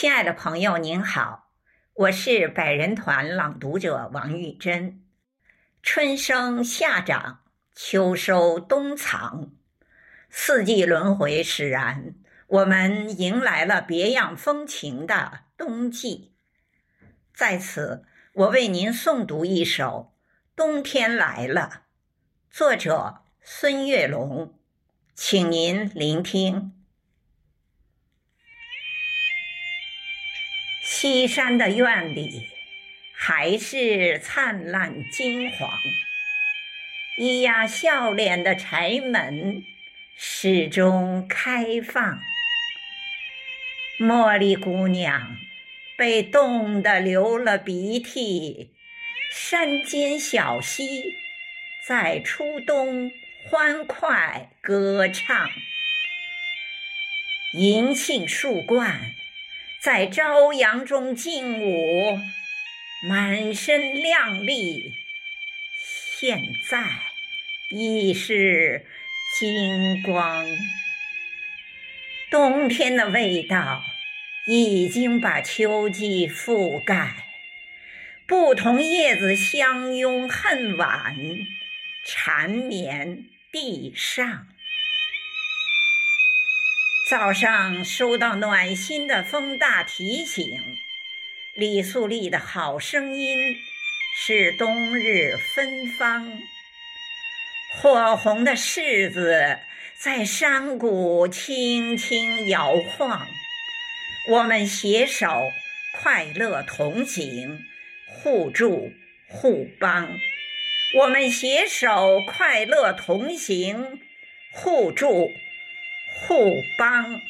亲爱的朋友，您好，我是百人团朗读者王玉珍。春生夏长，秋收冬藏，四季轮回使然，我们迎来了别样风情的冬季。在此，我为您诵读一首《冬天来了》，作者孙月龙，请您聆听。西山的院里还是灿烂金黄，咿呀笑脸的柴门始终开放。茉莉姑娘被冻得流了鼻涕，山间小溪在初冬欢快歌唱，银杏树冠。在朝阳中劲舞，满身亮丽，现在已是金光。冬天的味道已经把秋季覆盖，不同叶子相拥恨晚，缠绵地上。早上收到暖心的风大提醒，李素丽的好声音是冬日芬芳。火红的柿子在山谷轻轻摇晃，我们携手快乐同行，互助互帮。我们携手快乐同行，互助。互帮。